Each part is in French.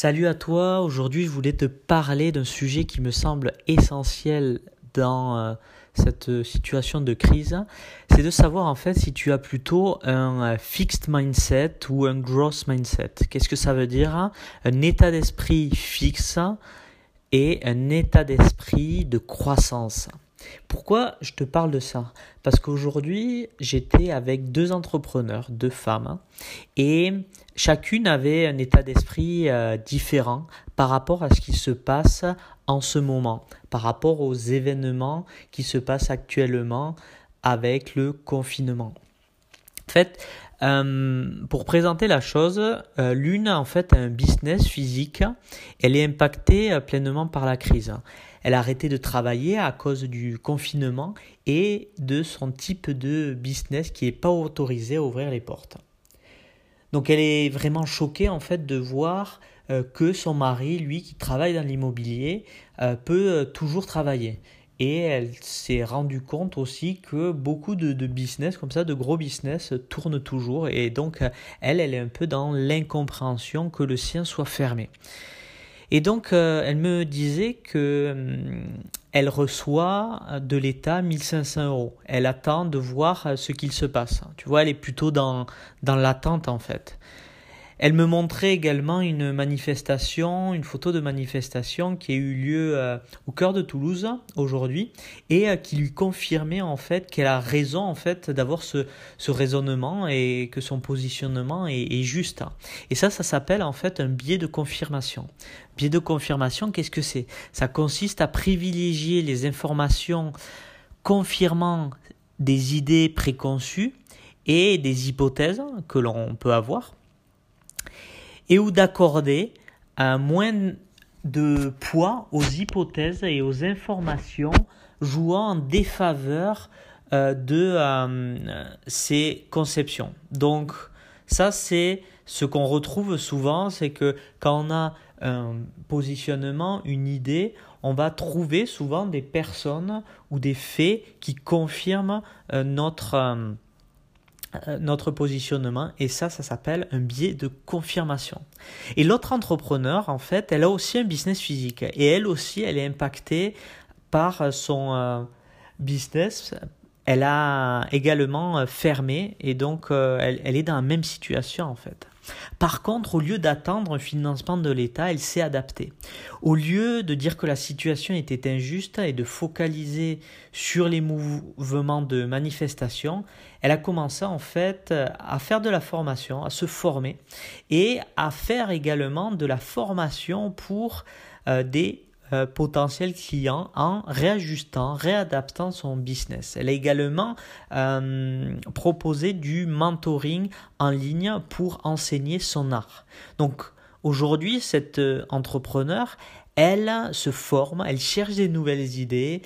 Salut à toi, aujourd'hui je voulais te parler d'un sujet qui me semble essentiel dans euh, cette situation de crise, c'est de savoir en fait si tu as plutôt un euh, fixed mindset ou un growth mindset. Qu'est-ce que ça veut dire? Un état d'esprit fixe et un état d'esprit de croissance. Pourquoi je te parle de ça? Parce qu'aujourd'hui, j'étais avec deux entrepreneurs, deux femmes, et chacune avait un état d'esprit euh, différent par rapport à ce qui se passe en ce moment, par rapport aux événements qui se passent actuellement avec le confinement. En fait, euh, pour présenter la chose, euh, l'une en fait a un business physique, elle est impactée pleinement par la crise. Elle a arrêté de travailler à cause du confinement et de son type de business qui n'est pas autorisé à ouvrir les portes. Donc elle est vraiment choquée en fait de voir euh, que son mari, lui qui travaille dans l'immobilier, euh, peut euh, toujours travailler. Et elle s'est rendue compte aussi que beaucoup de, de, business comme ça, de gros business, tournent toujours. Et donc elle, elle est un peu dans l'incompréhension que le sien soit fermé. Et donc, euh, elle me disait que hum, elle reçoit de l'État 1500 euros. Elle attend de voir euh, ce qu'il se passe. Tu vois, elle est plutôt dans l'attente en fait. Elle me montrait également une manifestation, une photo de manifestation qui a eu lieu euh, au cœur de Toulouse aujourd'hui et euh, qui lui confirmait en fait qu'elle a raison en fait d'avoir ce, raisonnement et que son positionnement est, est juste. Et ça, ça s'appelle en fait un biais de confirmation. Biais de confirmation, qu'est-ce que c'est? Ça consiste à privilégier les informations confirmant des idées préconçues et des hypothèses que l'on peut avoir et ou d'accorder un moins de poids aux hypothèses et aux informations jouant en défaveur euh, de euh, ces conceptions. Donc ça c'est ce qu'on retrouve souvent, c'est que quand on a un positionnement, une idée, on va trouver souvent des personnes ou des faits qui confirment euh, notre euh, notre positionnement et ça, ça s'appelle un biais de confirmation. Et l'autre entrepreneur, en fait, elle a aussi un business physique et elle aussi, elle est impactée par son euh, business. Elle a également euh, fermé et donc elle, elle est dans la même situation en fait. Par contre, au lieu d'attendre un financement de l'État, elle s'est adaptée. Au lieu de dire que la situation était injuste et de focaliser sur les mouvements de manifestation, elle a commencé en fait à faire de la formation, à se former et à faire également de la formation pour euh, des euh, potentiels clients en réajustant, réadaptant son business. Elle a également euh, proposé du mentoring en ligne pour enseigner son art. Donc aujourd'hui, cette euh, entrepreneur, elle se forme, elle cherche des nouvelles idées,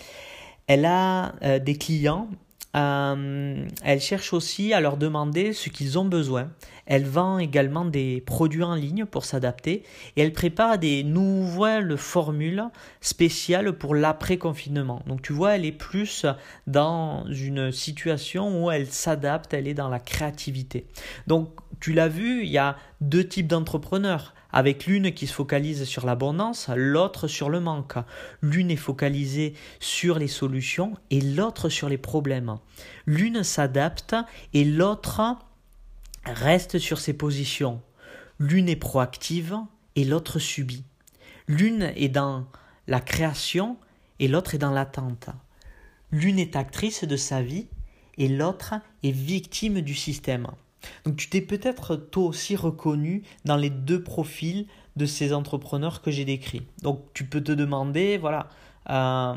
elle a des clients euh, elle cherche aussi à leur demander ce qu'ils ont besoin. Elle vend également des produits en ligne pour s'adapter et elle prépare des nouvelles formules spéciales pour l'après-confinement. Donc tu vois, elle est plus dans une situation où elle s'adapte, elle est dans la créativité. Donc tu l'as vu, il y a deux types d'entrepreneurs avec l'une qui se focalise sur l'abondance, l'autre sur le manque. L'une est focalisée sur les solutions et l'autre sur les problèmes. L'une s'adapte et l'autre reste sur ses positions. L'une est proactive et l'autre subit. L'une est dans la création et l'autre est dans l'attente. L'une est actrice de sa vie et l'autre est victime du système. Donc tu t'es peut-être toi aussi reconnu dans les deux profils de ces entrepreneurs que j'ai décrits. Donc tu peux te demander, voilà, euh,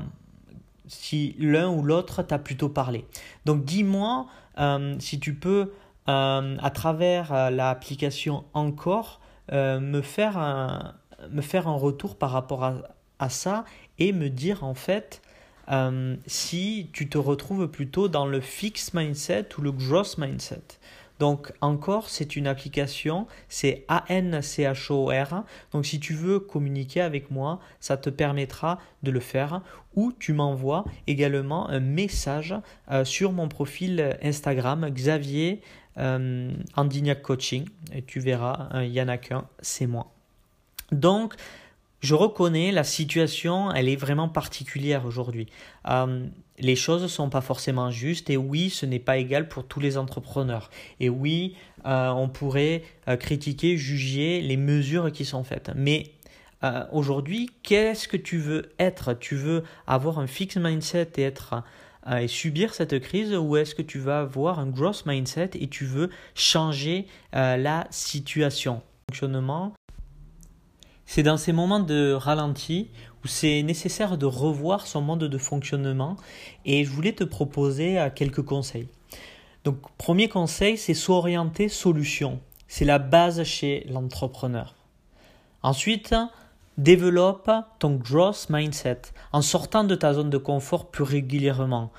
si l'un ou l'autre t'a plutôt parlé. Donc dis-moi euh, si tu peux, euh, à travers l'application Encore, me, faire un, retour par rapport à, à ça et me dire en fait si tu te retrouves plutôt dans le fixed mindset ou le growth mindset. Donc encore, c'est une application, c'est A-N-C-H-O-R. Donc si tu veux communiquer avec moi, ça te permettra de le faire. Ou tu m'envoies également un message euh, sur mon profil Instagram, Xavier euh, Coaching. Et tu verras, il n'y en a qu'un, c'est moi. Donc, je reconnais la situation, elle est vraiment particulière aujourd'hui. Euh, les choses ne sont pas forcément justes et oui, ce n'est pas égal pour tous les entrepreneurs. Et oui, euh, on pourrait euh, critiquer, juger les mesures qui sont faites. Mais aujourd'hui, qu'est-ce que tu veux être? Tu veux avoir un fixed mindset et être et subir cette crise ou est-ce que tu vas avoir un growth mindset et tu veux changer la situation? Fonctionnement c'est dans ces moments de ralenti où c'est nécessaire de revoir son mode de fonctionnement et je voulais te proposer euh, quelques conseils. Donc premier conseil, c'est s'orienter solution. C'est la base chez l'entrepreneur. Ensuite, développe ton growth mindset en sortant de ta zone de confort plus régulièrement.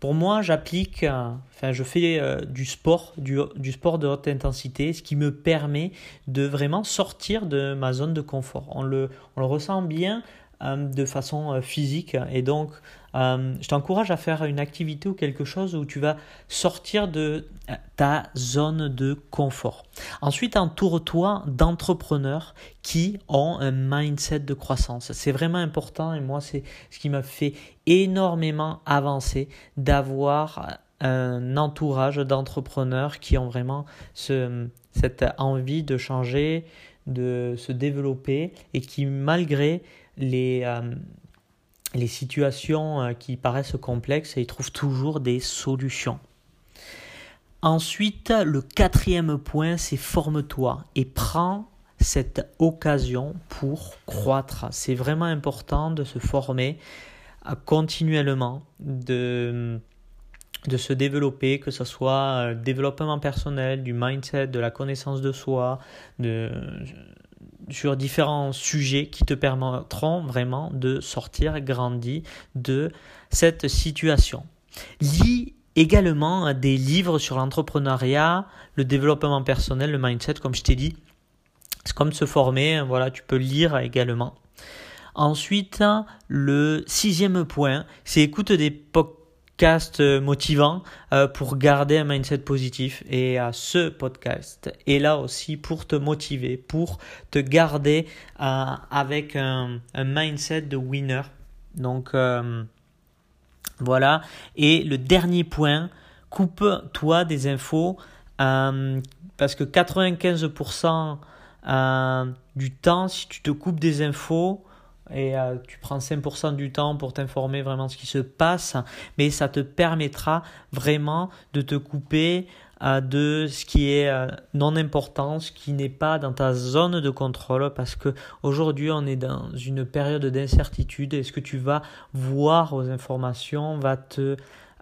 Pour moi, j'applique, euh, enfin, je fais euh, du sport, du, sport de haute intensité, ce qui me permet de vraiment sortir de ma zone de confort. On le, ressent bien de façon euh, physique. Et donc, euh, je t'encourage à faire une activité ou quelque chose où tu vas sortir de ta zone de confort. Ensuite, entoure-toi d'entrepreneurs qui ont un mindset de croissance. C'est vraiment important et moi, c'est ce qui m'a fait énormément avancer d'avoir un entourage d'entrepreneurs qui ont vraiment ce, cette envie de changer, de se développer et qui, malgré les, euh, les situations euh, qui paraissent complexes, ils trouvent toujours des solutions. Ensuite, le quatrième point, c'est forme-toi et prends cette occasion pour croître. C'est vraiment important de se former euh, continuellement, de, de se développer, que ce soit développement personnel, du mindset, de la connaissance de soi, de, sur différents sujets qui te permettront vraiment de sortir grandi de cette situation. Lis également des livres sur l'entrepreneuriat, le développement personnel, le mindset, comme je t'ai dit. C'est comme se former, voilà, tu peux lire également. Ensuite, le sixième point, c'est écoute des podcasts euh, motivant euh, pour garder un mindset positif. Et à ce podcast est là aussi pour te motiver, pour te garder euh, avec un, mindset de winner. Donc voilà. Et le dernier point, coupe-toi des infos parce que 95% du temps, si tu te coupes des infos, et euh, tu prends 5% du temps pour t'informer vraiment de ce qui se passe, mais ça te permettra vraiment de te couper euh, de ce qui est euh, non important, ce qui n'est pas dans ta zone de contrôle, parce que aujourd'hui on est dans une période d'incertitude. Et ce que tu vas voir aux informations va te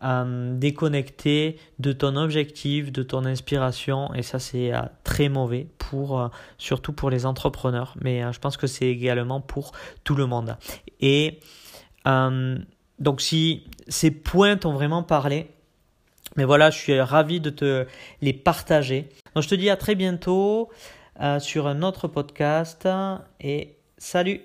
euh, déconnecter de ton objectif, de ton inspiration, et ça c'est euh, très mauvais pour euh, surtout pour les entrepreneurs, mais je pense que c'est également pour tout le monde. Et donc si ces points t'ont vraiment parlé, mais voilà, je suis ravi de te les partager. Donc je te dis à très bientôt sur un autre podcast et salut